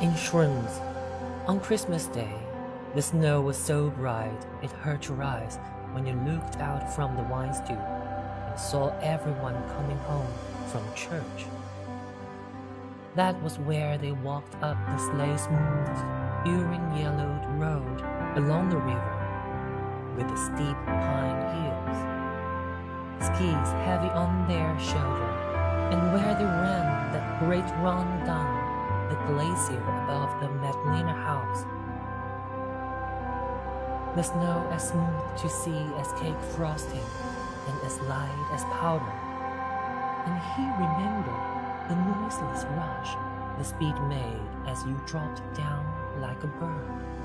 In Schruns, on Christmas Day, the snow was so bright it hurt your eyes when you looked out from the Weinstube and saw everyone coming home from church. That was where they walked up the sleigh smooth, urine yellowed road along the river with the steep pine hills, skis heavy on their shoulder, and where they ran that great run down the glacier above the Madlenerhaus. The snow as smooth to see as cake frosting and as light as powder. And he remembered the noiseless rush the speed made as you dropped down like a bird.